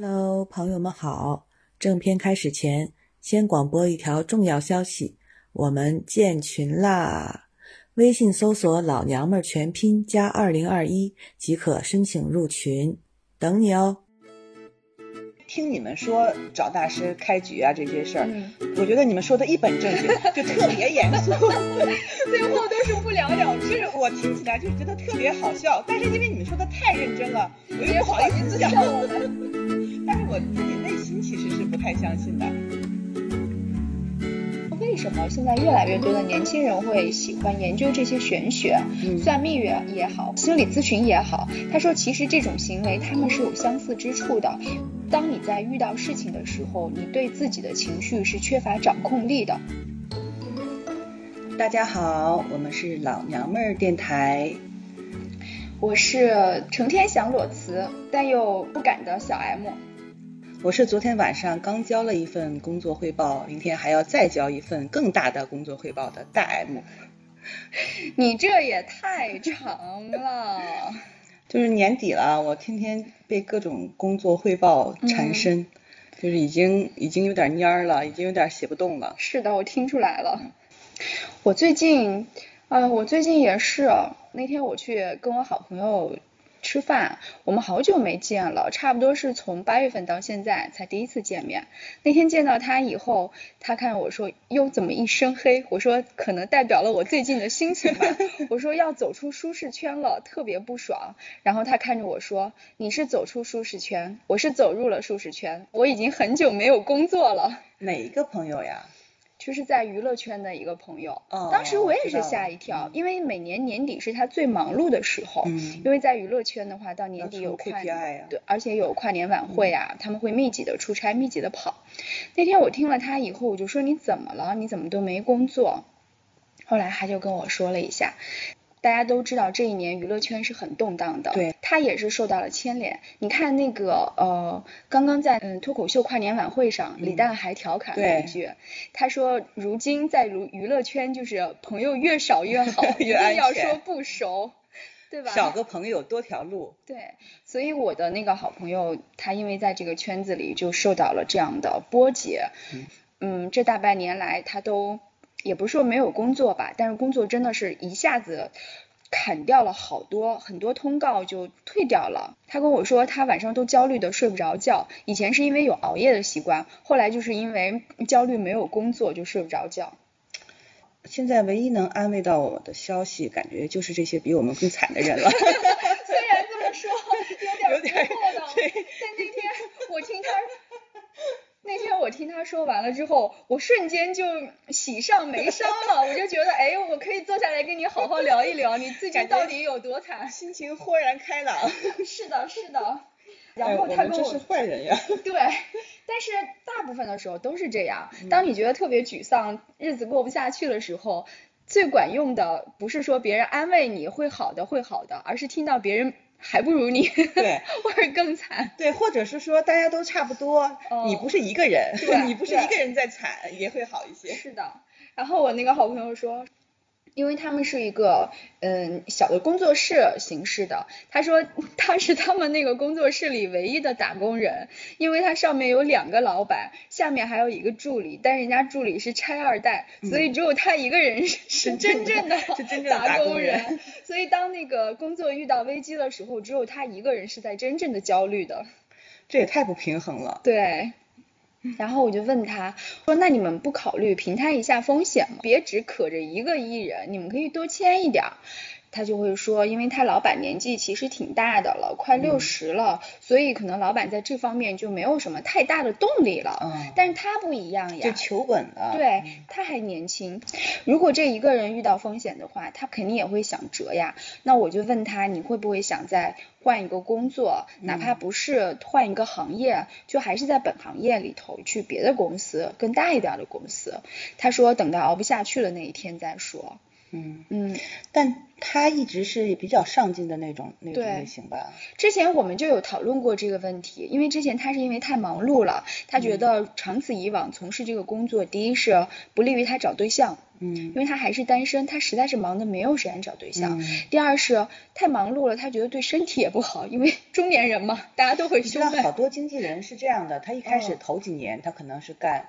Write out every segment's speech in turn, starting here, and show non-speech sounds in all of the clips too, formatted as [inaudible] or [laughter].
Hello，朋友们好！正片开始前，先广播一条重要消息：我们建群啦！微信搜索“老娘们儿全拼加二零二一”即可申请入群，等你哦。听你们说找大师开局啊这些事儿，嗯我觉得你们说的一本正经，[laughs] 就特别严肃，[laughs] 最后都是不了了之。我听起来就觉得特别好笑，但是因为你们说的太认真了，我又也不好意思讲，我们。但是我自己内心其实是不太相信的。为什么现在越来越多的年轻人会喜欢研究这些玄学，嗯算命也也好，心理咨询也好？他说，其实这种行为他们是有相似之处的。当你在遇到事情的时候，你对自己的情绪是缺乏掌控力的。大家好，我们是老娘们儿电台，我是成天想裸辞但又不敢的小 M。我是昨天晚上刚交了一份工作汇报，明天还要再交一份更大的工作汇报的大 M。你这也太长了。[laughs] 就是年底了，我天天被各种工作汇报缠身，就是已经已经有点蔫儿了，已经有点写不动了。是的，我听出来了。我最近，呃，我最近也是，那天我去跟我好朋友吃饭，我们好久没见了，差不多是从八月份到现在才第一次见面。那天见到他以后，他看我说哟怎么一身黑？我说可能代表了我最近的心情吧。我说要走出舒适圈了，特别不爽。然后他看着我说你是走出舒适圈，我是走入了舒适圈，我已经很久没有工作了。哪一个朋友呀？就是在娱乐圈的一个朋友，哦当时我也是吓一跳，因为每年年底是他最忙碌的时候，嗯因为在娱乐圈的话，到年底有跨对，而且有跨年晚会啊，他们会密集的出差，密集的跑。那天我听了他以后，我就说你怎么了？你怎么都没工作？后来他就跟我说了一下。大家都知道这一年娱乐圈是很动荡的，对，他也是受到了牵连。你看那个呃，刚刚在嗯脱口秀跨年晚会上，李诞还调侃了一对句，他说如今在娱娱乐圈就是朋友越少越好，[laughs] 一越要说不熟，对吧？少个朋友多条路。对，所以我的那个好朋友，他因为在这个圈子里就受到了这样的波及，嗯，这大半年来他都也不是说没有工作吧，但是工作真的是一下子砍掉了好多，很多通告就退掉了。他跟我说，他晚上都焦虑的睡不着觉，以前是因为有熬夜的习惯，后来就是因为焦虑没有工作就睡不着觉。现在唯一能安慰到我的消息，感觉就是这些比我们更惨的人了。[laughs] 虽然这么说有有点点错的，对但那天我听他，那天我听他说完了之后，我瞬间就喜上眉梢了，[laughs] 我就觉得，哎，我可以坐下来跟你好好聊一聊，你自己到底有多惨？[laughs] 心情豁然开朗。[laughs] 是的，是的。然哎后他跟我是坏人呀。对，但是大部分的时候都是这样。当你觉得特别沮丧，日子过不下去的时候，最管用的不是说别人安慰你会好的会好的，而是听到别人还不如你，对，[laughs] 或者更惨。对，或者是说大家都差不多，哦你不是一个人，对 [laughs] 你不是一个人在惨，也会好一些。是的，然后我那个好朋友说。因为他们是一个嗯小的工作室形式的，他说他是他们那个工作室里唯一的打工人，因为他上面有两个老板，下面还有一个助理，但人家助理是拆二代，所以只有他一个人是是真正的嗯是真正的打工人 [laughs] 所以当那个工作遇到危机的时候，只有他一个人是在真正的焦虑的。这也太不平衡了。对。然后我就问他说：“那你们不考虑平摊一下风险吗？别只可着一个艺人，你们可以多签一点儿。”他就会说，因为他老板年纪其实挺大的了，快六十了，所以可能老板在这方面就没有什么太大的动力了。嗯但是他不一样呀，就求稳了。对，他还年轻。如果这一个人遇到风险的话，他肯定也会想折呀。那我就问他，你会不会想再换一个工作，哪怕不是换一个行业，就还是在本行业里头去别的公司，更大一点的公司？他说等到熬不下去了那一天再说。嗯嗯，但他一直是比较上进的那种那种类型吧。之前我们就有讨论过这个问题，因为之前他是因为太忙碌了，他觉得长此以往从事这个工作，第一是不利于他找对象，嗯因为他还是单身，他实在是忙的没有时间找对象。嗯第二是太忙碌了，他觉得对身体也不好，因为 [laughs] 中年人嘛，大家都会你知道好。多经纪人是这样的，他一开始哦头几年他可能是干，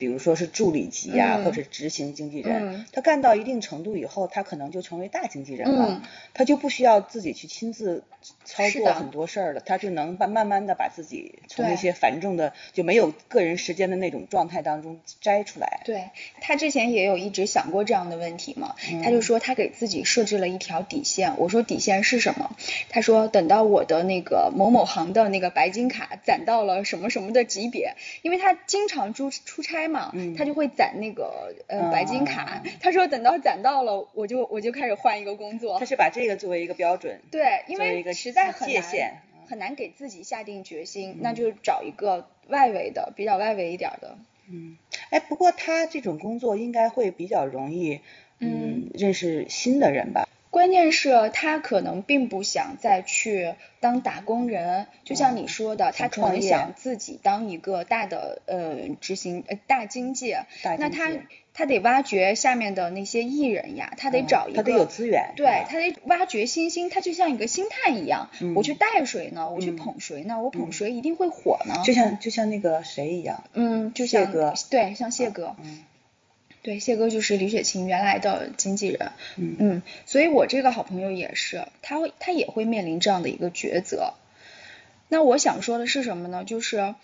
比如说是助理级呀、嗯或者执行经纪人，嗯他干到一定程度以后，他可能就成为大经纪人了，嗯他就不需要自己去亲自操作很多事儿了，他就能慢慢慢的把自己从对那些繁重的就没有个人时间的那种状态当中摘出来。对他之前也有一直想过这样的问题嘛，嗯他就说他给自己设置了一条底线。我说底线是什么？他说等到我的那个某某行的那个白金卡攒到了什么什么的级别，因为他经常出出差嘛，嗯他就会攒那个呃白金卡。嗯他说等到攒到了，我就我就开始换一个工作他。是把这个作为一个标准，对，因为实在很难界限嗯很难给自己下定决心，那就找一个外围的，比较外围一点的。嗯，哎，不过他这种工作应该会比较容易，嗯，认识新的人吧？关键是他可能并不想再去当打工人，就像你说的，他可能想自己当一个大的呃执行呃大经济，大那他他得挖掘下面的那些艺人呀，他得嗯找一个、他得有资源对他得挖掘新星，他就像一个星探一样，嗯我去带谁呢？我去嗯捧谁呢？我捧谁一定会火呢？就像就像那个谁一样，嗯，就像谢哥对，像谢哥，嗯对，谢哥就是李雪琴原来的经纪人，嗯嗯，所以我这个好朋友也是，他会他也会面临这样的一个抉择。那我想说的是什么呢？就是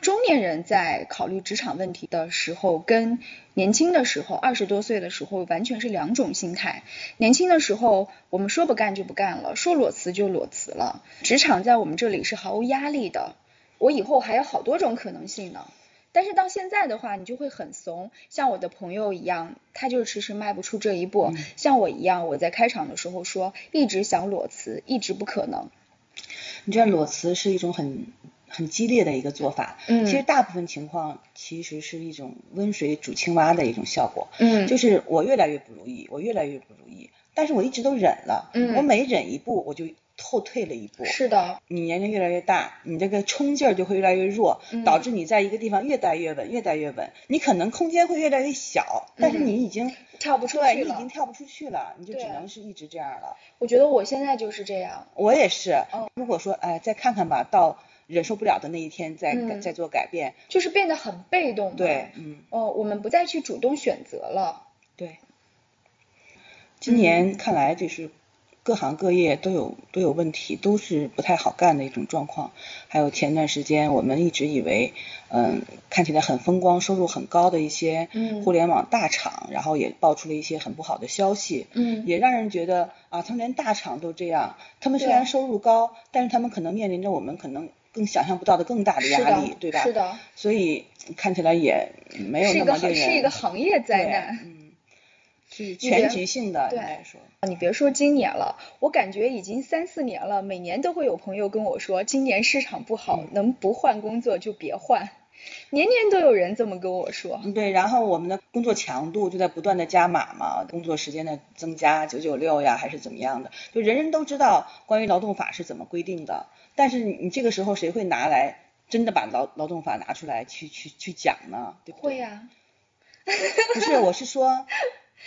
中年人在考虑职场问题的时候，跟年轻的时候，二十多岁的时候完全是两种心态。年轻的时候，我们说不干就不干了，说裸辞就裸辞了。职场在我们这里是毫无压力的，我以后还有好多种可能性呢。但是到现在的话，你就会很怂，像我的朋友一样，他就是迟迟迈不出这一步。嗯像我一样，我在开场的时候说，一直想裸辞，一直不可能。你知道裸辞是一种很很激烈的一个做法，嗯其实大部分情况其实是一种温水煮青蛙的一种效果，嗯就是我越来越不如意，我越来越不如意，但是我一直都忍了，嗯我每忍一步我就后退了一步，是的，你年龄越来越大，你这个冲劲儿就会越来越弱，嗯导致你在一个地方越待越稳，越待越稳。你可能空间会越来越小，但是嗯你已经跳不出对，你已经跳不出去了，你就只能是一直这样了。我觉得我现在就是这样。我也是嗯，如果说哎再看看吧，到忍受不了的那一天再、嗯再做改变，就是变得很被动。对，嗯，哦，我们不再去主动选择了。对。今年看来就是各行各业都有都有问题，都是不太好干的一种状况。还有前段时间我们一直以为，嗯，看起来很风光、收入很高的一些嗯互联网大厂，然后也爆出了一些很不好的消息，嗯也让人觉得啊，他们连大厂都这样，他们虽然收入高，但是他们可能面临着我们可能更想象不到的更大的压力，对吧？是的，所以看起来也没有是一个行那么令人是一个行业灾难。嗯，是全局性的，对应该说。你别说今年了，我感觉已经三四年了，每年都会有朋友跟我说，今年市场不好，嗯能不换工作就别换，年年都有人这么跟我说。嗯，对，然后我们的工作强度就在不断的加码嘛，工作时间的增加，九九六呀，还是怎么样的，就人人都知道关于劳动法是怎么规定的，但是你你这个时候谁会拿来真的把劳劳动法拿出来去去去讲呢？对不对？会呀、不是，我是说，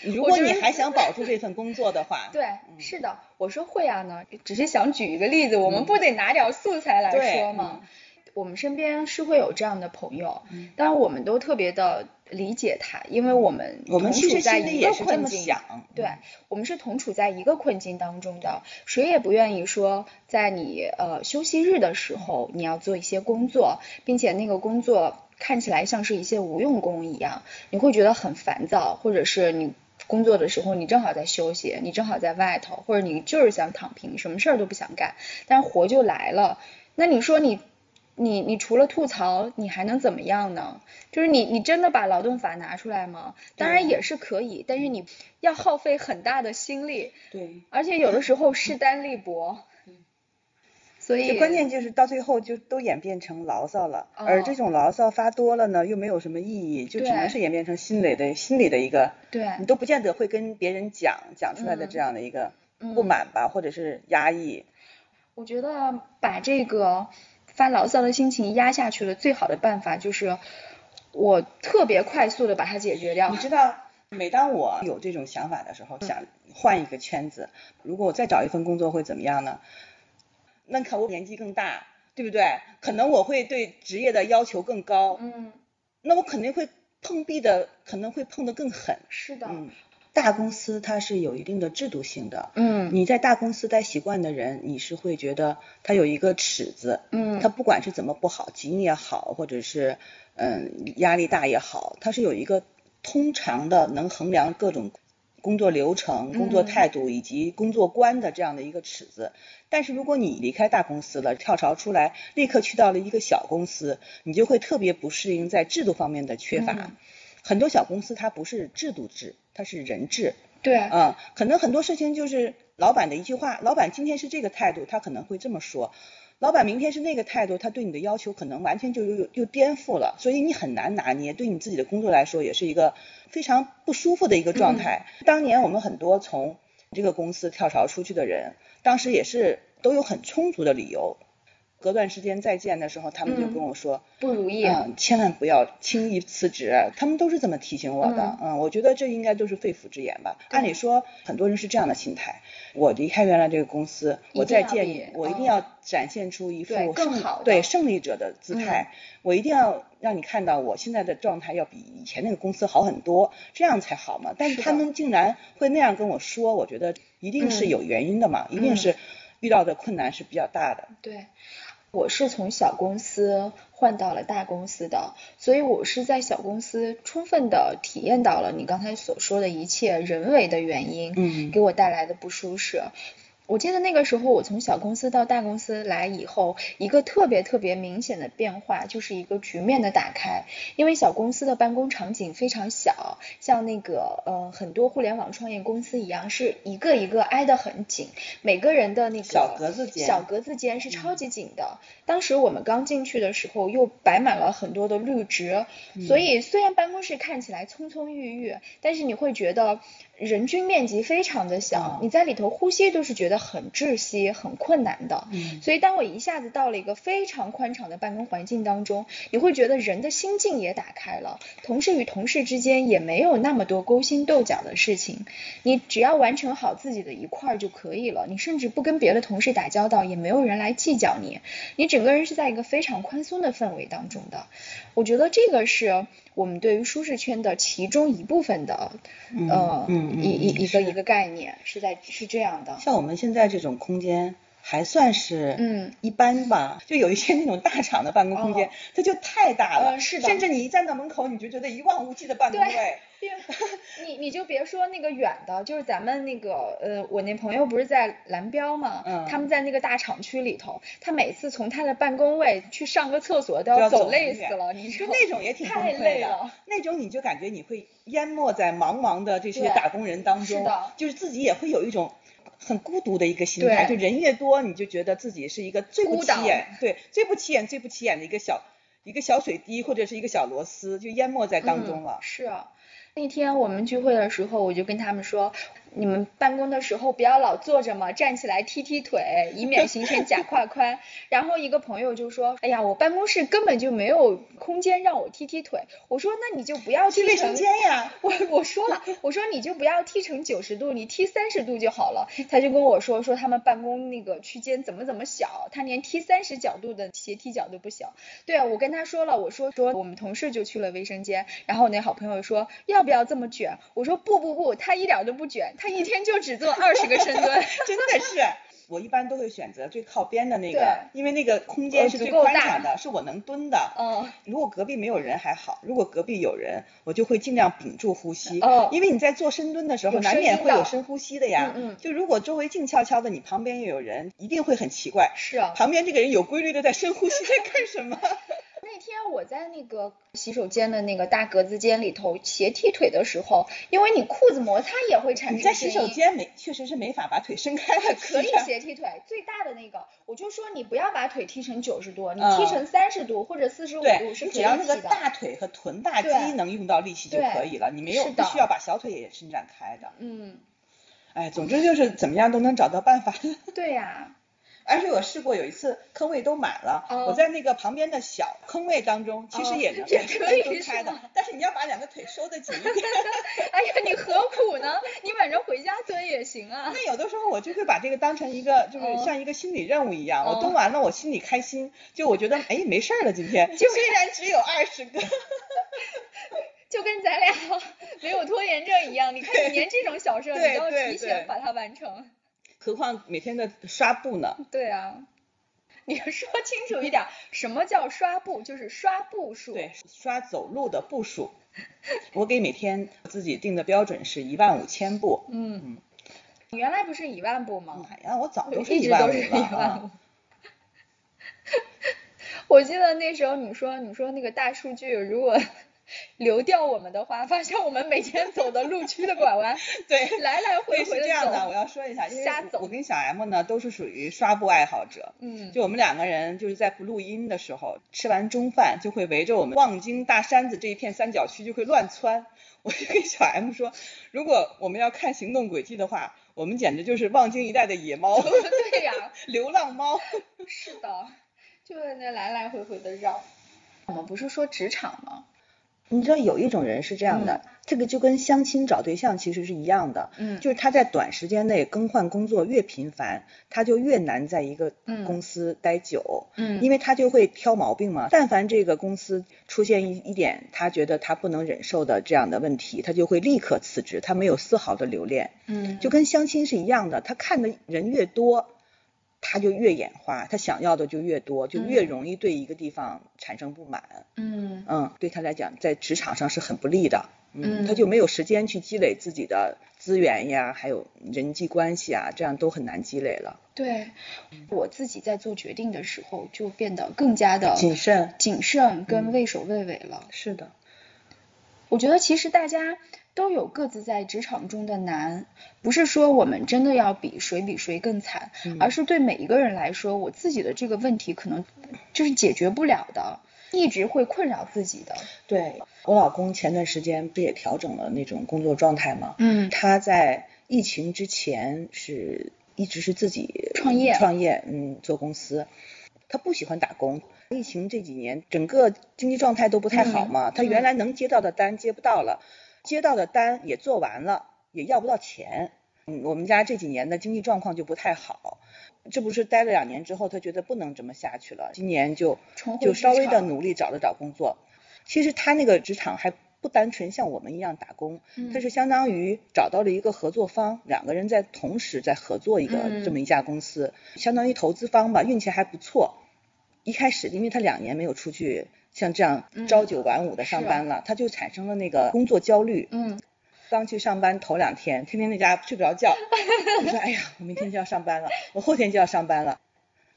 如果你还想保住这份工作的话，对，嗯是的，我说会啊呢，只是想举一个例子，我们不得拿点素材来说吗？我们身边是会有这样的朋友，嗯当然我们都特别的理解他，因为我们我们同其实心处在一个困境。对，我们是同处在一个困境当中的，谁也不愿意说在你呃休息日的时候你要做一些工作，并且那个工作看起来像是一些无用功一样，你会觉得很烦躁，或者是你工作的时候你正好在休息，你正好在外头，或者你就是想躺平，什么事儿都不想干，但是活就来了，那你说你。你你除了吐槽，你还能怎么样呢？就是你你真的把劳动法拿出来吗？当然也是可以，但是你要耗费很大的心力，对，而且有的时候势单力薄。所以关键就是到最后就都演变成牢骚了，哦而这种牢骚发多了呢，又没有什么意义，就只能是演变成心里的心里的一个，对你都不见得会跟别人讲讲出来的嗯这样的一个嗯不满吧，或者是压抑。我觉得把这个发牢骚的心情压下去的最好的办法就是我特别快速的把它解决掉你。知道，每当我有这种想法的时候，想换一个圈子，如果我再找一份工作会怎么样呢？那可我年纪更大，对不对？可能我会对职业的要求更高，嗯，那我肯定会碰壁的，可能会碰得更狠。是的，嗯，大公司它是有一定的制度性的。嗯你在大公司待习惯的人，你是会觉得它有一个尺子，嗯它不管是怎么不好，紧也好，或者是嗯压力大也好，它是有一个通常的能衡量各种工作流程、工作嗯态度以及工作观的这样的一个尺子。但是如果你离开大公司了，跳槽出来，立刻去到了一个小公司，你就会特别不适应在制度方面的缺乏。嗯很多小公司它不是制度制，它是人制。对，嗯，可能很多事情就是老板的一句话，老板今天是这个态度，他可能会这么说；老板明天是那个态度，他对你的要求可能完全就又又颠覆了，所以你很难拿捏。对你自己的工作来说，也是一个非常不舒服的一个状态。当年我们很多从这个公司跳槽出去的人，当时也是都有很充足的理由。隔段时间再见的时候，他们就嗯跟我说，不如意。嗯，千万不要轻易辞职，他们都是这么提醒我的。嗯我觉得这应该都是肺腑之言吧。按理说，很多人是这样的心态：我离开原来这个公司，我再见你，我一定嗯要展现出一副对更好对胜利者的姿态。我一定要让你看到我现在的状态要比以前那个公司好很多，这样才好嘛。但是他们竟然会那样跟我说，我觉得一定是嗯有原因的嘛，一定是遇到的困难是比较大的。对，我是从小公司换到了大公司的，所以我是在小公司充分的体验到了你刚才所说的一切人为的原因，嗯给我带来的不舒适。我记得那个时候，我从小公司到大公司来以后，一个特别特别明显的变化，就是一个局面的打开。因为小公司的办公场景非常小，像那个呃很多互联网创业公司一样，是一个一个挨得很紧，每个人的那个小格子间小格子间是超级紧的。当时我们刚进去的时候，又摆满了很多的绿植，所以虽然办公室看起来葱葱郁郁，但是你会觉得人均面积非常的小，嗯你在里头呼吸都是觉得很窒息、很困难的。嗯所以当我一下子到了一个非常宽敞的办公环境当中，你会觉得人的心境也打开了，同事与同事之间也没有那么多勾心斗角的事情，你只要完成好自己的一块儿就可以了，你甚至不跟别的同事打交道，也没有人来计较你，你整个人是在一个非常宽松的氛围当中的。我觉得这个是我们对于舒适圈的其中一部分的，嗯呃，嗯嗯一一嗯一个一个概念是在是这样的。像我们现在这种空间还算是嗯。一般吧，就有一些那种大厂的办公空间，哦它就太大了，呃是的。甚至你一站到门口，你就觉得一望无际的办公位。对，你你就别说那个远的，就是咱们那个呃，我那朋友不是在蓝标嘛，嗯他们在那个大厂区里头，他每次从他的办公位去上个厕所都都要走累死了，你知就道那种也挺？崩太溃的累了，那种你就感觉你会淹没在茫茫的这些打工人当中是的，就是自己也会有一种很孤独的一个心态，就人越多，你就觉得自己是一个最不起眼，对，最不起眼、最不起眼的一个小一个小水滴或者是一个小螺丝，就淹没在当中了嗯。。是啊。那天我们聚会的时候，我就跟他们说，你们办公的时候不要老坐着嘛，站起来踢踢腿，以免形成假胯宽。然后一个朋友就说，哎呀，我办公室根本就没有空间让我踢踢腿。我说，那你就不要踢成去卫生间呀，我我说了，我说你就不要踢成九十度，你踢三十度就好了。他就跟我说说他们办公那个区间怎么怎么小，他连踢三十角度的斜踢角都不小。对啊，我跟他说了，我说说我们同事就去了卫生间，然后我那好朋友说要不要这么卷？我说不不不，他一点都不卷，他一天就只做二十个深蹲。[laughs] 真的是。我一般都会选择最靠边的那个，因为那个空间是最宽敞的，是我能蹲的。嗯，如果隔壁没有人还好，如果隔壁有人，我就会尽量屏住呼吸，哦因为你在做深蹲的时候难免会有深呼吸的呀。嗯嗯就如果周围静悄悄的，你旁边又有人，一定会很奇怪。是啊。旁边这个人有规律的在深呼吸，在干什么？我在在那个洗手间的那个大格子间里头斜踢腿的时候，因为你裤子摩擦也会产生你在洗手间没确实是没法把腿伸开的，[laughs] 可以斜踢腿，最大的那个，我就说你不要把腿踢成九十度，你嗯踢成三十度或者四十五度是可以你只要那个。大腿和臀大肌能用到力气就可以了，你没有是的必须要把小腿也伸展开的。嗯，哎，总之就是怎么样都能找到办法。[laughs] 对呀、而且我试过有一次坑位都满了，哦我在那个旁边的小坑位当中，其实哦也能、也也可以能蹲开的，但是你要把两个腿收得紧一点。[laughs] 哎呀，你何苦呢？你晚上回家蹲也行啊。那有的时候我就会把这个当成一个，就是哦像一个心理任务一样，哦我蹲完了我心里开心，就我觉得哎没事儿了今天，虽然只有二十个，[laughs] 就跟咱俩没有拖延症一样，你看你连这种小事儿你都要提前把它完成。何况每天的刷步呢？对啊，你说清楚一点，[laughs] 什么叫刷步？就是刷步数。对，刷走路的步数，我给每天自己定的标准是一万五千步。嗯，你原来不是一万步吗？哎呀，我早就是一一万五直都是一了。[laughs] 我记得那时候你说你说那个大数据如果流掉我们的话，发现我们每天走的路区的拐弯，[laughs] 对，来来回回这样的，我。要说一下，因为瞎走我跟小 M 呢都是属于刷步爱好者。嗯，就我们两个人就是在不录音的时候，吃完中饭就会围着我们望京大山子这一片三角区就会乱窜。我就跟小 M 说，如果我们要看行动轨迹的话，我们简直就是望京一带的野猫，[laughs] 对呀、流浪猫。是的，就在那来来回回的绕。我们不是说职场吗？你知道有一种人是这样的，这个就跟相亲找对象其实是一样的，嗯就是他在短时间内更换工作越频繁，他就越难在一个嗯公司待久，嗯因为他就会挑毛病嘛。但凡这个公司出现一一点他觉得他不能忍受的这样的问题，他就会立刻辞职，他没有丝毫的留恋，嗯就跟相亲是一样的，他看的人越多。他就越眼花，他想要的就越多，就越嗯容易对一个地方产生不满。嗯嗯，对他来讲，在职场上是很不利的。嗯他就没有时间去积累自己的资源呀，还有人际关系啊，这样都很难积累了。对，我自己在做决定的时候就变得更加的谨慎，谨慎跟畏首畏尾了。是的，我觉得其实大家都有各自在职场中的难，不是说我们真的要比谁比谁更惨，嗯而是对每一个人来说，我自己的这个问题可能就是解决不了的，一直会困扰自己的。对我老公前段时间不也调整了那种工作状态吗？嗯他在疫情之前是一直是自己创业创业，嗯，做公司。他不喜欢打工。疫情这几年，整个经济状态都不太好嘛，嗯他原来能接到的单接不到了，接到的单也做完了，也要不到钱。嗯，我们家这几年的经济状况就不太好，这不是待了两年之后，他觉得不能这么下去了，今年就就稍微的努力找了找工作。其实他那个职场还不单纯像我们一样打工，嗯他是相当于找到了一个合作方，两个人在同时在合作一个嗯这么一家公司，相当于投资方吧，运气还不错。一开始因为他两年没有出去像这样嗯朝九晚五的上班了，他就产生了那个工作焦虑。嗯刚去上班头两天，天天在家睡不着觉，[laughs] 就说哎呀，我明天就要上班了，我后天就要上班了。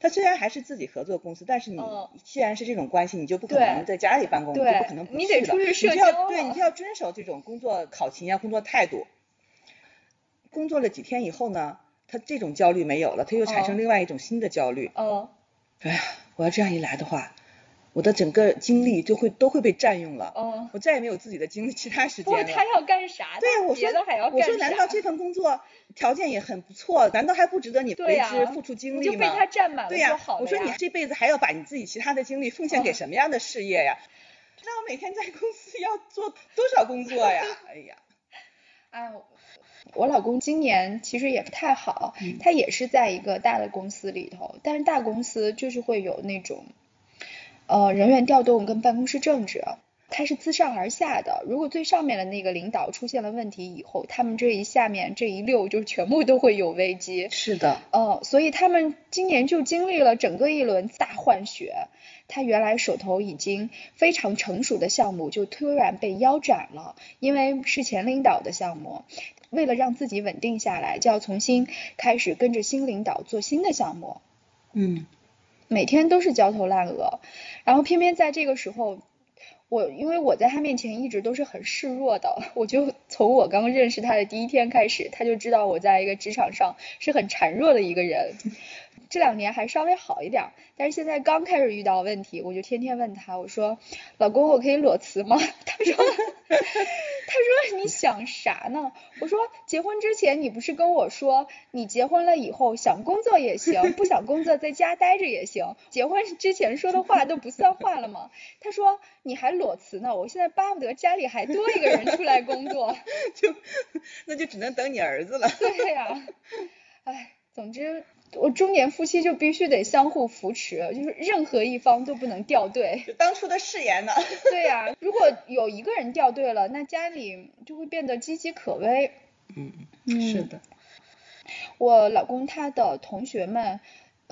他虽然还是自己合作公司，但是你嗯既然是这种关系，你就不可能在家里办公，你就不可能不你得去了出去社你就要交对，你就要遵守这种工作考勤呀、工作态度。工作了几天以后呢，他这种焦虑没有了，他又产生哦另外一种新的焦虑。哦哎呀，我要这样一来的话，我的整个精力就会都会被占用了，哦，我再也没有自己的精力其他时间了。过他要干啥？对呀，我说的还要干我说难道这份工作条件也很不错，难道还不值得你为之付出精力吗？你就被他占满了对呀、我说你这辈子还要把你自己其他的精力奉献给哦什么样的事业呀？[laughs] 那我每天在公司要做多少工作呀？[laughs] 哎呀，哎，我老公今年其实也不太好，嗯他也是在一个大的公司里头，但是大公司就是会有那种，呃，人员调动跟办公室政治，它是自上而下的。如果最上面的那个领导出现了问题以后，他们这一下面这一溜就全部都会有危机。是的，呃，所以他们今年就经历了整个一轮大换血。他原来手头已经非常成熟的项目，就突然被腰斩了，因为是前领导的项目。为了让自己稳定下来，就要重新开始跟着新领导做新的项目，嗯，每天都是焦头烂额。然后偏偏在这个时候，我因为我在他面前一直都是很示弱的，我就从我刚认识他的第一天开始，他就知道我在一个职场上是很孱弱的一个人。这两年还稍微好一点，但是现在刚开始遇到问题，我就天天问他，我说：“老公，我可以裸辞吗？”他说：“他说你想啥呢？”我说：“结婚之前你不是跟我说，你结婚了以后想工作也行，不想工作在家待着也行。结婚之前说的话都不算话了吗？”他说：“你还裸辞呢？我现在巴不得家里还多一个人出来工作。[laughs] ”就那就只能等你儿子了。对呀，哎，总之。我中年夫妻就必须得相互扶持，就是任何一方都不能掉队。就当初的誓言呢？[laughs] 对呀，如果有一个人掉队了，那家里就会变得岌岌可危。嗯嗯，是的。我老公他的同学们。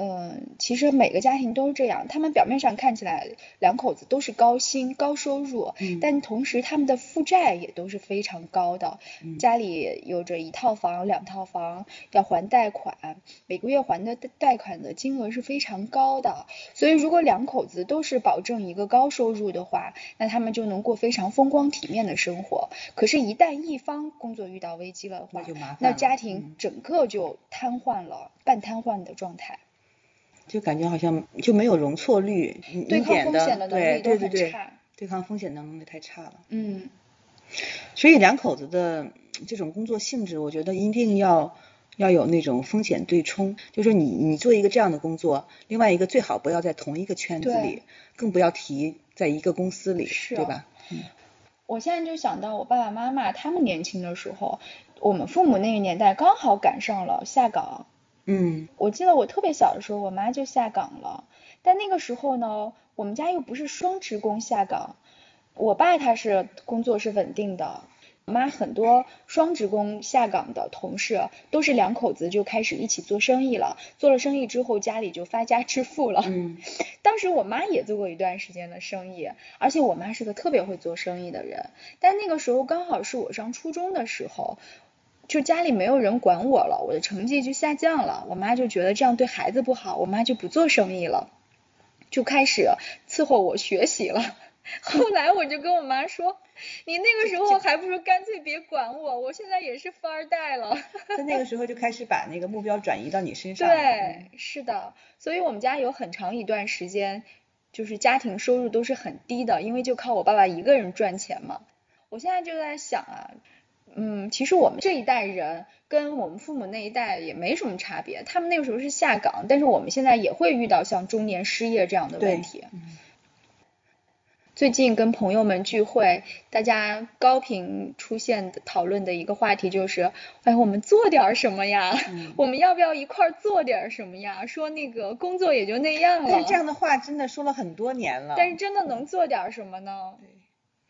嗯，其实每个家庭都是这样，他们表面上看起来两口子都是高薪高收入，但同时他们的负债也都是非常高的，家里有着一套房、两套房要还贷款，每个月还的贷款的金额是非常高的，所以如果两口子都是保证一个高收入的话，那他们就能过非常风光体面的生活。可是，一旦一方工作遇到危机了的话，那家庭整个就瘫痪了，半瘫痪的状态。就感觉好像就没有容错率，对抗风险的能力都很差，对抗风险能力太差了。嗯，所以两口子的这种工作性质，我觉得一定要要有那种风险对冲，就是你你做一个这样的工作，另外一个最好不要在同一个圈子里，更不要提在一个公司里，对吧？嗯。我现在就想到我爸爸妈妈他们年轻的时候，我们父母那个年代刚好赶上了下岗。嗯，我记得我特别小的时候，我妈就下岗了。但那个时候呢，我们家又不是双职工下岗，我爸他是工作是稳定的，我妈很多双职工下岗的同事都是两口子就开始一起做生意了，做了生意之后家里就发家致富了。嗯，当时我妈也做过一段时间的生意，而且我妈是个特别会做生意的人。但那个时候刚好是我上初中的时候。就家里没有人管我了，我的成绩就下降了，我妈就觉得这样对孩子不好，我妈就不做生意了，就开始伺候我学习了。[laughs] 后来我就跟我妈说，你那个时候还不如干脆别管我，我现在也是富二代了。在那个时候就开始把那个目标转移到你身上。对，是的，所以我们家有很长一段时间，就是家庭收入都是很低的，因为就靠我爸爸一个人赚钱嘛。我现在就在想啊。嗯，其实我们这一代人跟我们父母那一代也没什么差别，他们那个时候是下岗，但是我们现在也会遇到像中年失业这样的问题。最近跟朋友们聚会，大家高频出现的讨论的一个话题就是，哎，我们做点什么呀？我们要不要一块做点什么呀？说那个工作也就那样了。这样的话真的说了很多年了。但是真的能做点什么呢？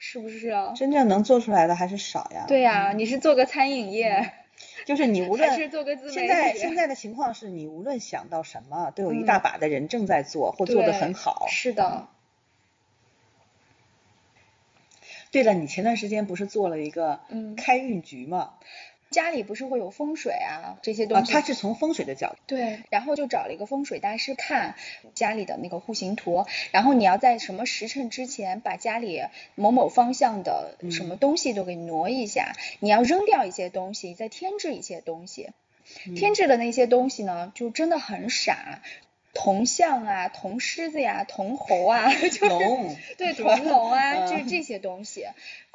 是不是啊？真正能做出来的还是少呀。对呀，你是做个餐饮业，就是你无论是做个自媒体。现在现在的情况是你无论想到什么，都有一大把的人正在做或做的很好。是的。对了，你前段时间不是做了一个开运局吗？家里不是会有风水啊这些东西，他是从风水的角度对，然后就找了一个风水大师看家里的那个户型图，然后你要在什么时辰之前把家里某某方向的什么东西都给挪一下，你要扔掉一些东西，再添置一些东西，添置的那些东西呢，就真的很傻。铜像啊，铜狮子呀，铜猴啊，[laughs] 龙，对，铜龙啊，[laughs] 就是这些东西。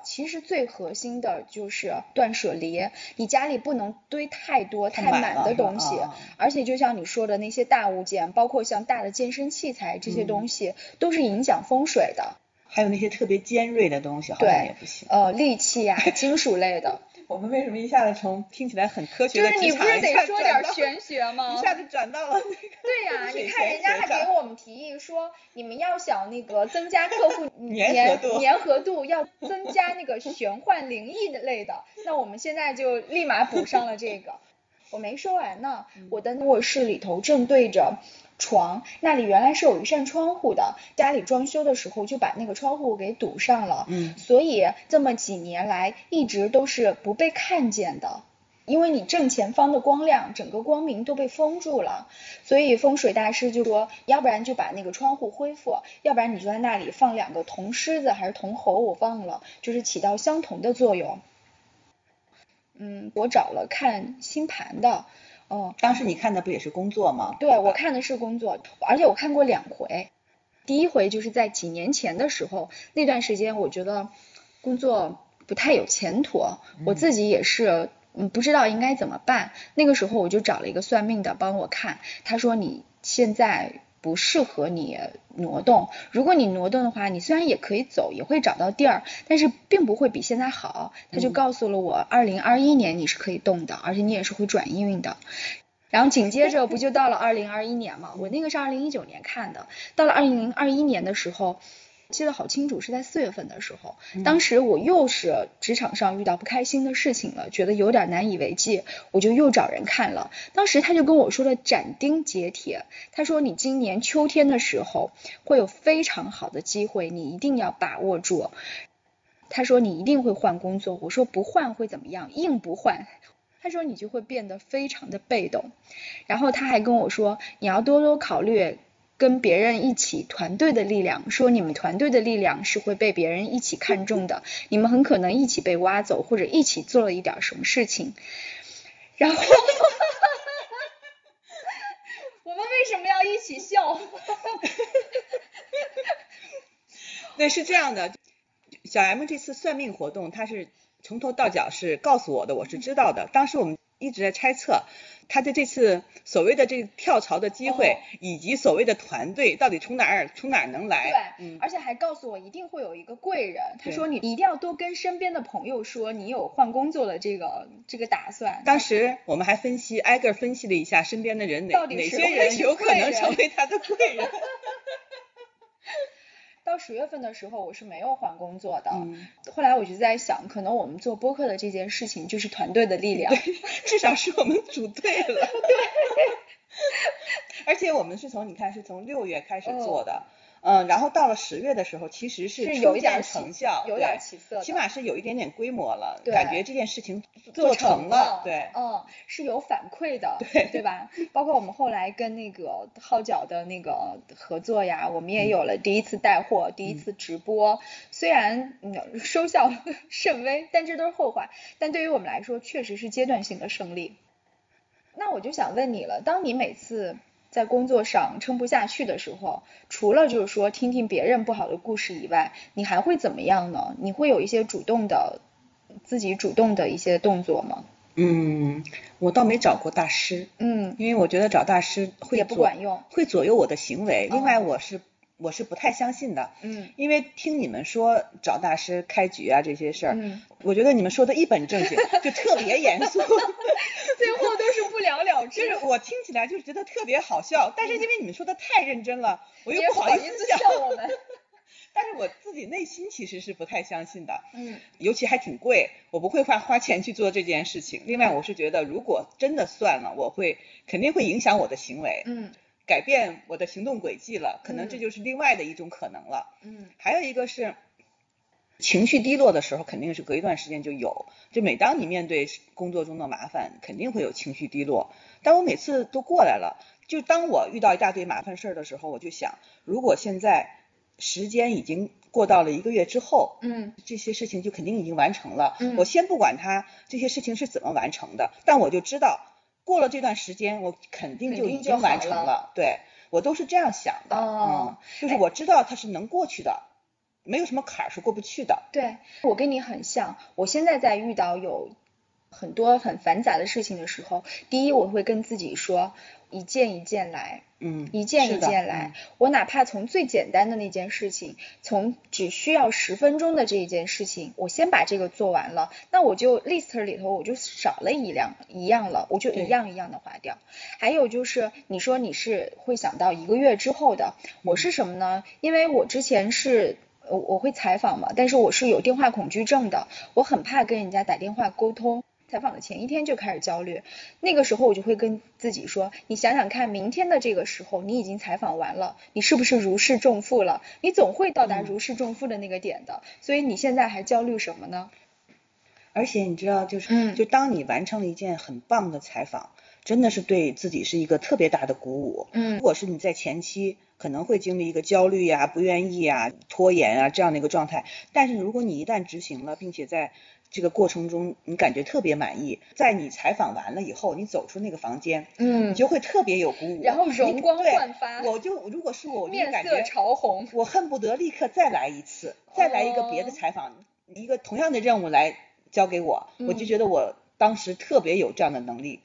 其实最核心的就是断舍离，你家里不能堆太多太满的东西，而且就像你说的那些大物件，包括像大的健身器材这些东西，都是影响风水的。还有那些特别尖锐的东西，好像也不行。呃，利器呀，[laughs] 金属类的。我们为什么一下子从听起来很科学的就是你不是得说点玄学吗？一下子转到了那个。对呀，[laughs] 你看人家还给我们提议说，你们要想那个增加客户 [laughs] 粘粘合度要增加那个玄幻灵异的类的，那我们现在就立马补上了这个。[laughs] 我没说完呢，我的卧室里头正对着。床那里原来是有一扇窗户的，家里装修的时候就把那个窗户给堵上了，嗯，所以这么几年来一直都是不被看见的。因为你正前方的光亮，整个光明都被封住了，所以风水大师就说，要不然就把那个窗户恢复，要不然你就在那里放两个铜狮子还是铜猴，我忘了，就是起到相同的作用。嗯，我找了看星盘的，哦，当时你看的不也是工作吗？对，我看的是工作，而且我看过两回。第一回就是在几年前的时候，那段时间我觉得工作不太有前途，我自己也是嗯不知道应该怎么办。那个时候我就找了一个算命的帮我看，他说你现在不适合你挪动，如果你挪动的话，你虽然也可以走，也会找到地儿，但是并不会比现在好。他就告诉了我，二零二一年你是可以动的，而且你也是会转运的。然后紧接着不就到了二零二一年嘛？我那个是二零一九年看的，到了二零二一年的时候，记得好清楚，是在四月份的时候。当时我又是职场上遇到不开心的事情了，觉得有点难以为继，我就又找人看了。当时他就跟我说了斩钉截铁，他说你今年秋天的时候会有非常好的机会，你一定要把握住。他说你一定会换工作，我说不换会怎么样？硬不换。他说你就会变得非常的被动，然后他还跟我说你要多多考虑跟别人一起团队的力量，说你们团队的力量是会被别人一起看中的，你们很可能一起被挖走或者一起做了一点什么事情。然后，[laughs] 我们为什么要一起笑？[laughs] 对，是这样的，小 M 这次算命活动，他是。从头到脚是告诉我的，我是知道的。当时我们一直在猜测他的这次所谓的这个跳槽的机会，以及所谓的团队到底从哪儿从哪儿能来。对，而且还告诉我一定会有一个贵人。他说你一定要多跟身边的朋友说你有换工作的这个这个打算。当时我们还分析挨个分析了一下身边的人哪哪些人有可能成为他的贵人。[laughs] 到十月份的时候，我是没有换工作的。后来我就在想，可能我们做播客的这件事情就是团队的力量，[laughs] 至少是我们组队了。对，[laughs] 而且我们是从你看是从六月开始做的。嗯，然后到了十月的时候，其实是有一点成效，有点起色，起码是有一点点规模了，对，感觉这件事情做成了，对，嗯，是有反馈的，对，对吧？包括我们后来跟那个号角的那个合作呀，我们也有了第一次带货，第一次直播，虽然收效 [laughs] 甚微，但这都是后话。但对于我们来说，确实是阶段性的胜利。那我就想问你了，当你每次。在工作上撑不下去的时候，除了就是说听听别人不好的故事以外，你还会怎么样呢？你会有一些主动的、自己主动的一些动作吗？嗯，我倒没找过大师，嗯，因为我觉得找大师会也不管用，会左右我的行为。另外，我是我是不太相信的，嗯，因为听你们说找大师开局啊这些事儿，嗯，我觉得你们说的一本正经，就特别严肃。[laughs] 最后都是不了了之，就是我听起来就是觉得特别好笑，但是因为你们说的太认真了，我又不好意思笑我们。[laughs] 但是我自己内心其实是不太相信的，嗯，尤其还挺贵，我不会花花钱去做这件事情。另外，我是觉得如果真的算了，我会肯定会影响我的行为，嗯，改变我的行动轨迹了，可能这就是另外的一种可能了，嗯，还有一个是。情绪低落的时候，肯定是隔一段时间就有。就每当你面对工作中的麻烦，肯定会有情绪低落。但我每次都过来了。就当我遇到一大堆麻烦事儿的时候，我就想，如果现在时间已经过到了一个月之后，嗯，这些事情就肯定已经完成了。嗯，我先不管它这些事情是怎么完成的，但我就知道，过了这段时间，我肯定就已经完成了。对，我都是这样想的。哦，就是我知道它是能过去的。没有什么坎儿是过不去的。对我跟你很像，我现在在遇到有很多很繁杂的事情的时候，第一我会跟自己说，一件一件来，嗯，一件一件来。我哪怕从最简单的那件事情，从只需要十分钟的这一件事情，我先把这个做完了，那我就 list 里头我就少了一辆一样了，我就一样一样的划掉。还有就是你说你是会想到一个月之后的，我是什么呢？因为我之前是。我我会采访嘛，但是我是有电话恐惧症的，我很怕跟人家打电话沟通。采访的前一天就开始焦虑，那个时候我就会跟自己说，你想想看，明天的这个时候你已经采访完了，你是不是如释重负了？你总会到达如释重负的那个点的，所以你现在还焦虑什么呢？而且你知道，就是，嗯就当你完成了一件很棒的采访，真的是对自己是一个特别大的鼓舞。嗯如果是你在前期可能会经历一个焦虑呀、不愿意呀、拖延啊这样的一个状态，但是如果你一旦执行了，并且在这个过程中你感觉特别满意，在你采访完了以后，你走出那个房间，嗯你就会特别有鼓舞，然后容光对焕发我就如果是我，我就感觉潮红。我恨不得立刻再来一次，再来一个别的哦采访，一个同样的任务来交给我，我就嗯觉得我当时特别有这样的能力。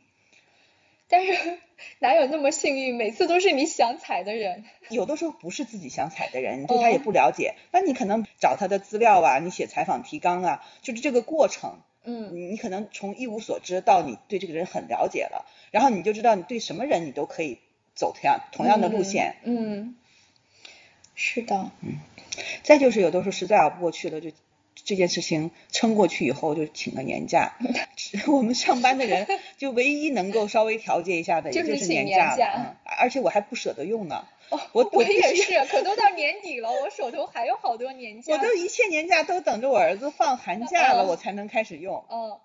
但是 [laughs] 哪有那么幸运，每次都是你想踩的人？有的时候不是自己想踩的人，你对他也哦不了解，那你可能找他的资料啊，你写采访提纲啊，就是这个过程，嗯你你可能从一无所知到你对这个人很了解了，然后你就知道你对什么人你都可以走同样同样的路线。嗯。嗯，是的，嗯再就是有的时候实在熬不过去了，就这件事情撑过去以后，就请个年假。我们上班的人 [laughs] 就唯一能够稍微调节一下的，也就是请年年假了。嗯，而且我还不舍得用呢。哦，我我也是，可都到年底了，我手头还有好多年假。我都一切年假都等着我儿子放寒假了，嗯我才能开始用。嗯，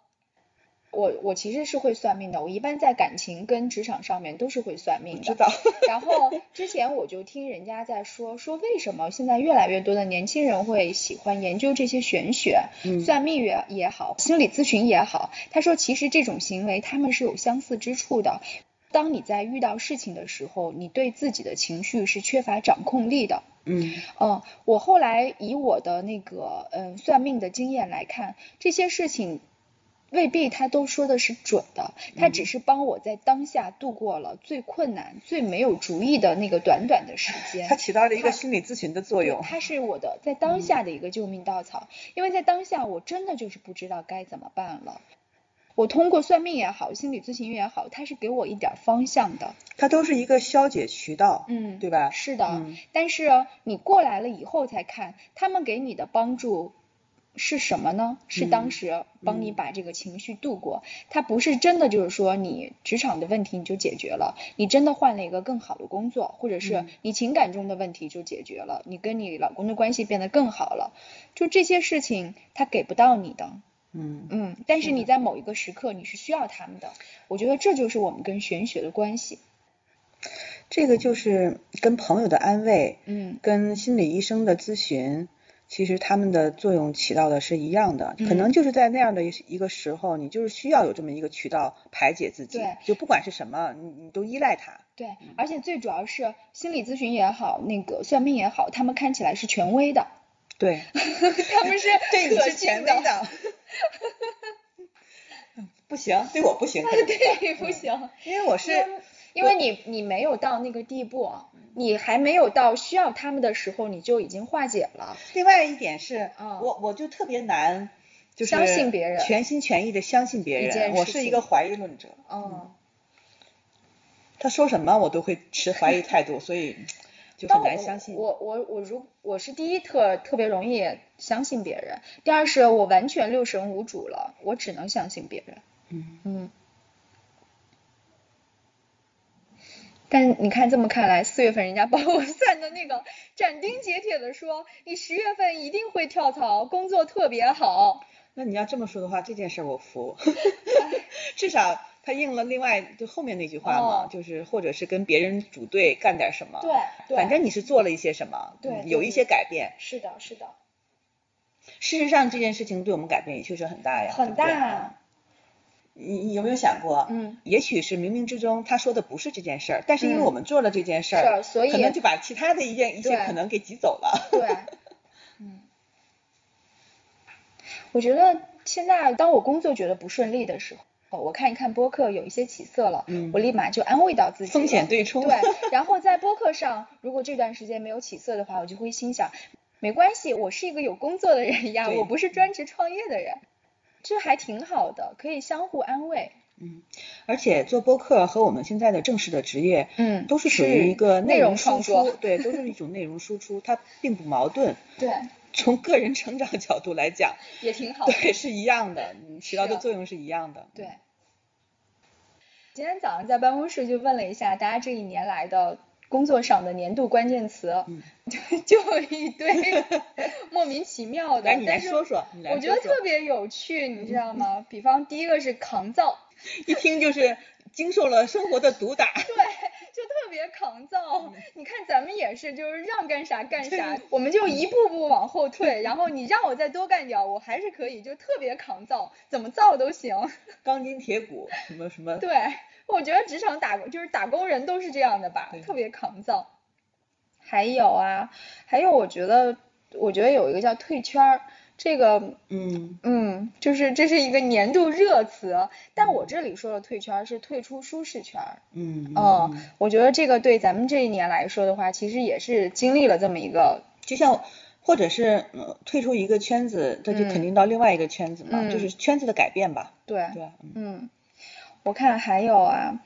我我其实是会算命的，我一般在感情跟职场上面都是会算命的。知道。然后之前我就听人家在说，说为什么现在越来越多的年轻人会喜欢研究这些玄学，嗯算命也也好，心理咨询也好。他说，其实这种行为他们是有相似之处的。当你在遇到事情的时候，你对自己的情绪是缺乏掌控力的。嗯嗯，我后来以我的那个嗯算命的经验来看，这些事情未必他都说的是准的，他只是帮我在当下度过了最困难、最没有主意的那个短短的时间。它起到了一个心理咨询的作用。它是我的在当下的一个救命稻草，因为在当下我真的就是不知道该怎么办了。我通过算命也好，心理咨询也好，它是给我一点方向的。它都是一个消解渠道，嗯对吧？是的，嗯但是你过来了以后才看，他们给你的帮助是什么呢？是当时帮你把这个情绪度过，它不是真的就是说你职场的问题你就解决了，你真的换了一个更好的工作，或者是嗯。你情感中的问题就解决了，你跟你老公的关系变得更好了，就这些事情他给不到你的。嗯。嗯，但是你在某一个时刻你是需要他们的，我觉得这就是我们跟玄学的关系。这个就是跟朋友的安慰，嗯。跟心理医生的咨询，其实他们的作用起到的是一样的。嗯可能就是在那样的一一个时候，你就是需要有这么一个渠道排解自己对，就不管是什么，你你都依赖它。对，而且最主要是心理咨询也好，那个算命也好，他们看起来是权威的，对，[laughs] 他们是 [laughs] 对你是权威的。[laughs] 不行，对我不行，对，不行，因为我是因为你你没有到那个地步，你还没有到需要他们的时候，你就已经化解了。另外一点是，嗯我我就特别难，就是相信别人全心全意的相信别人。我是一个怀疑论者，嗯，他说什么我都会持怀疑态度，所以就很难相信。我我我如我是第一特特别容易相信别人，第二是我完全六神无主了，我只能相信别人。嗯嗯。但你看这么看来，四月份人家把我算的那个斩钉截铁的说，你十月份一定会跳槽，工作特别好。那你要这么说的话，这件事儿我服，[laughs] 至少他应了另外就后面那句话嘛，哦就是或者是跟别人组队干点什么，对，对反正你是做了一些什么，对有一些改变。是的，是的，事实上这件事情对我们改变也确实很大呀，很大。你你有没有想过，嗯，也许是冥冥之中他说的不是这件事儿，但是因为嗯。我们做了这件事是儿，所以可能就把其他的一件一些可能给挤走了。对，[laughs] 嗯，我觉得现在当我工作觉得不顺利的时候，我看一看播客有一些起色了，嗯。我立马就安慰到自己。风险对冲对，然后在播客上，如果这段时间没有起色的话，我就会心想，没关系，我是一个有工作的人呀，我不是专职创业的人，这还挺好的，可以相互安慰。嗯而且做播客和我们现在的正式的职业，嗯都是属于一个内容容输出，对，都是一种内容输出，它并不矛盾。[laughs] 对，从个人成长角度来讲，[laughs] 也挺好的。对，是一样的，嗯起到的作用是一样的。对，今天早上在办公室就问了一下大家这一年来的工作上的年度关键词，嗯就 [laughs] 就一堆 [laughs] 莫名其妙的。来，你来说说，我觉得特别有趣，你知道吗？比方第一个是抗造，[laughs] 一听就是经受了生活的毒打。对，就特别抗造。你看咱们也是，就是让干啥干啥，我们就一步步往后退，然后你让我再多干点儿，我还是可以，就特别抗造，怎么造都行。钢筋铁骨，什么什么，对，我觉得职场打工就是打工人都是这样的吧，特别抗造。还有啊，还有我觉得，我觉得有一个叫退圈儿，这个嗯嗯，就是这是一个年度热词，但我这里说的退圈儿是退出舒适圈儿。嗯嗯，我觉得这个对咱们这一年来说的话，其实也是经历了这么一个，就像或者是呃退出一个圈子，这就嗯肯定到另外一个圈子嘛，嗯就是圈子的改变吧，对，对？嗯嗯，我看还有啊，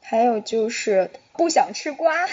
还有就是不想吃瓜，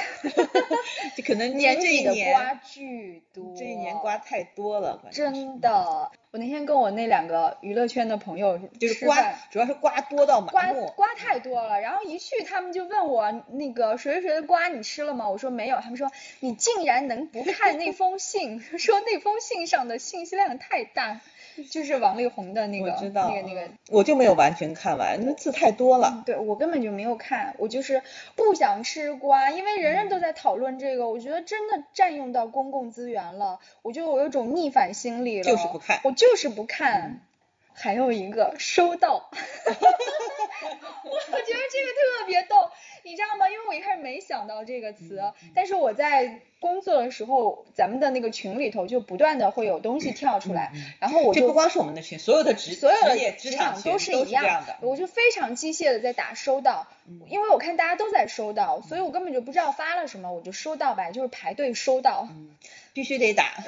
[laughs] 就可能年底的这一年瓜巨多，这一年瓜太多了，真的。我那天跟我那两个娱乐圈的朋友就是瓜，主要是瓜多到麻瓜木。瓜太多了，然后一去他们就问我那个谁谁谁的瓜你吃了吗？我说没有，他们说你竟然能不看那封信，[laughs] 说那封信上的信息量太大，就是王力宏的那个我知道，那个那个。我就没有完全看完，那字太多了。对我根本就没有看，我就是不想吃瓜，因为人人都在讨论这个，我觉得真的占用到公共资源了，我就有种逆反心理了，就是不看我就是不看。还有一个收到，[laughs] 我觉得这个特别逗，你知道吗？因为我一开始没想到这个词，但是我在工作的时候，咱们的那个群里头就不断的会有东西跳出来，然后我就这不光是我们的群，所有的职所有的职职场都是一样的。我就非常机械的在打收到，因为我看大家都在收到，所以我根本就不知道发了什么，我就收到吧，就是排队收到。必须得打。[laughs]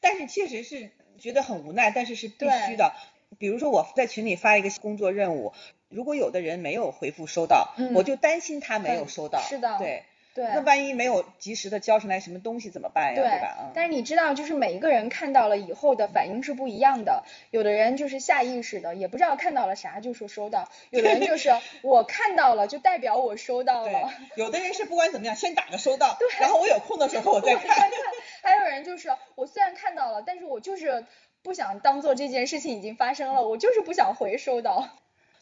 但是确实是觉得很无奈，但是是必须的。比如说我在群里发一个工作任务，如果有的人没有回复收到，嗯我就担心他没有收到。是的对。对那万一没有及时的交上来什么东西怎么办呀？对对吧？嗯。但是你知道，就是每一个人看到了以后的反应是不一样的。有的人就是下意识的，也不知道看到了啥就说收到；有的人就是我看到了，就代表我收到对了。，有的人是不管怎么样，先打个收到，然后我有空的时候我再我再看。看，还有人就是我虽然看到了，但是我就是不想当做这件事情已经发生了，我就是不想回收到。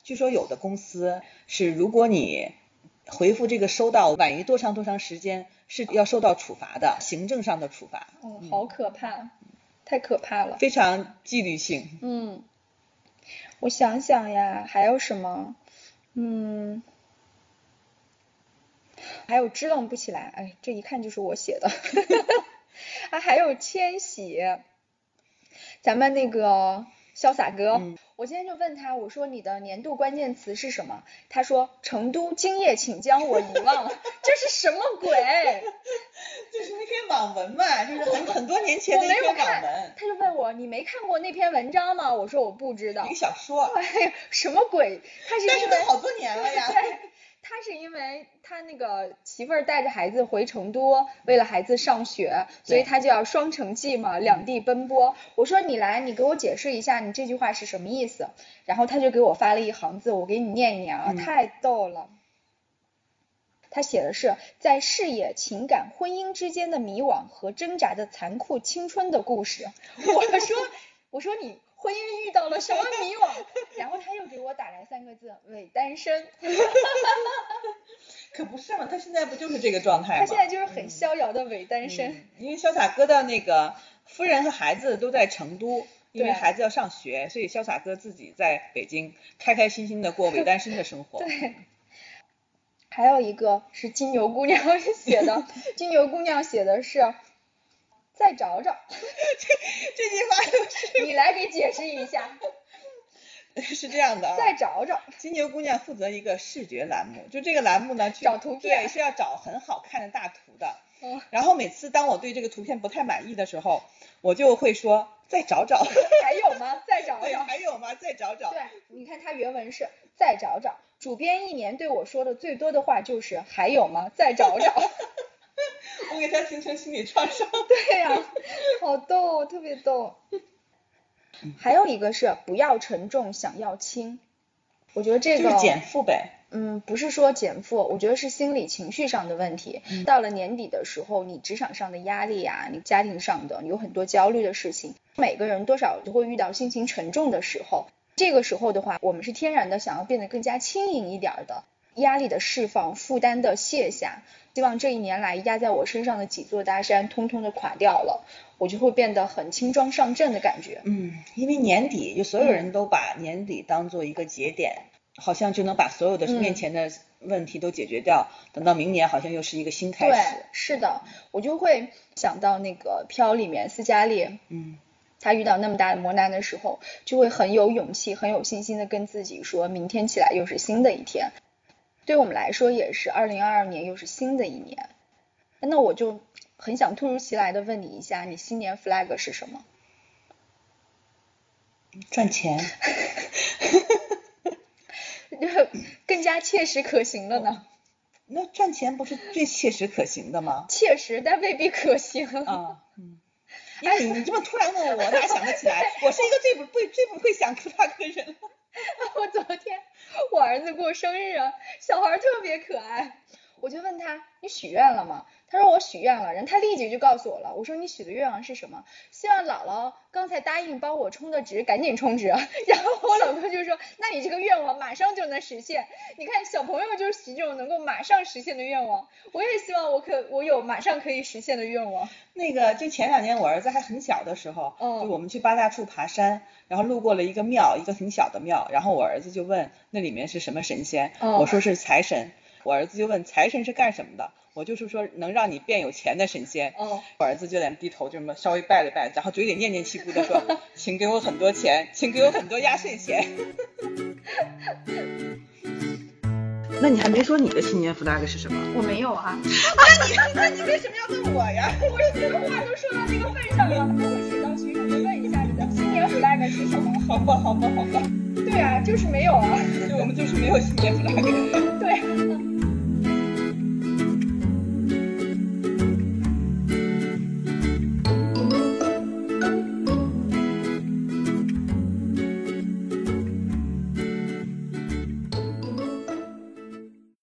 据说有的公司是，如果你回复这个收到晚于多长多长时间，是要受到处罚的，行政上的处罚，嗯，好可怕，太可怕了。非常纪律性。嗯，我想想呀，还有什么？嗯，还有支棱不起来，哎，这一看就是我写的。[laughs] 啊，还有千玺，咱们那个潇洒哥，嗯我今天就问他，我说你的年度关键词是什么？他说成都今夜请将我遗忘，[laughs] 这是什么鬼？[laughs] 就是那篇网文嘛，就是很很多年前的一篇网文，，他就问我你没看过那篇文章吗？我说我不知道一个。小说，哎呀，什么鬼？他是但是都好多年了呀。[laughs] 对，他是因为他那个媳妇儿带着孩子回成都，为了孩子上学，所以他就要双城记嘛，两地奔波。我说你来，你给我解释一下你这句话是什么意思。然后他就给我发了一行字，我给你念一念啊，嗯太逗了。他写的是在事业、情感、婚姻之间的迷惘和挣扎的残酷青春的故事。[laughs] 我说，我说你婚姻遇到了什么迷惘？[laughs] 然后他又给我打来三个字：伪单身。[laughs] 可不是嘛，他现在不就是这个状态吗？他现在就是很逍遥的伪单身。嗯因为潇洒哥的那个夫人和孩子都在成都，因为孩子要上学，所以潇洒哥自己在北京开开心心的过 [laughs] 伪单身的生活。对，还有一个是金牛姑娘写的，金牛姑娘写的是再找找，[laughs] 这这句话就是你来给解释一下，[laughs] 是这样的啊。再找找。金牛姑娘负责一个视觉栏目，就这个栏目呢，去找图片对，是要找很好看的大图的。嗯，然后每次当我对这个图片不太满意的时候，我就会说再找找。[laughs] 还有吗？再找对，找。还有吗？再找找。对，你看它原文是再找找。主编一年对我说的最多的话就是还有吗？再找找。[laughs] 我给他形成心理创伤。[laughs] 对呀、好逗，特别逗。还有一个是不要沉重，想要轻。我觉得这个就是减负呗。嗯，不是说减负，我觉得是心理情绪上的问题。到了年底的时候，你职场上的压力啊，你家庭上的有很多焦虑的事情，每个人多少都会遇到心情沉重的时候。这个时候的话，我们是天然的想要变得更加轻盈一点的，压力的释放，负担的卸下。希望这一年来压在我身上的几座大山，通通的垮掉了，我就会变得很轻装上阵的感觉。嗯，因为年底，就所有人都把年底当做一个节点，好像就能把所有的面前的问题都解决掉。等到明年，好像又是一个新开始。对，是的，我就会想到那个《飘》里面斯嘉丽，嗯，他遇到那么大的磨难的时候，就会很有勇气、很有信心的跟自己说，明天起来又是新的一天。对我们来说也是，二零二二年又是新的一年，那我就很想突如其来的问你一下，你新年 flag 是什么？赚钱。[laughs] 更加切实可行的呢？那赚钱不是最切实可行的吗？切实，但未必可行。啊，[laughs] 嗯。哎，你你这么突然问我，我哪想得起来？我是一个最不会最不会想 flag 的人。[laughs] 我昨天我儿子过生日，小孩特别可爱，我就问他你许愿了吗？他说我许愿了，然后他立即就告诉我了。我说你许的愿望是什么？希望姥姥刚才答应帮我充的值赶紧充值。[laughs] 然后我老公就说，那你这个愿望马上就能实现。你看小朋友就是许这种能够马上实现的愿望，我也希望我可我有马上可以实现的愿望。那个就前两年我儿子还很小的时候，就我们去八大处爬山，然后路过了一个庙，一个挺小的庙，然后我儿子就问那里面是什么神仙，我说是财神，我儿子就问财神是干什么的？我就是说能让你变有钱的神仙。哦，我儿子就在低头这么稍微拜了拜，然后嘴里念念气咕的说，[laughs] 请给我很多钱，请给我很多压岁钱。[laughs] 那你还没说你的新年 flag 是什么？我没有啊。[laughs] 那你那你为什么要问我呀？我这个话都说到这个份上了，我写到群上就问一下你的新年 flag 是什么？好吧，好吧，好吧。对啊，就是没有啊。对，我们就是没有新年 flag。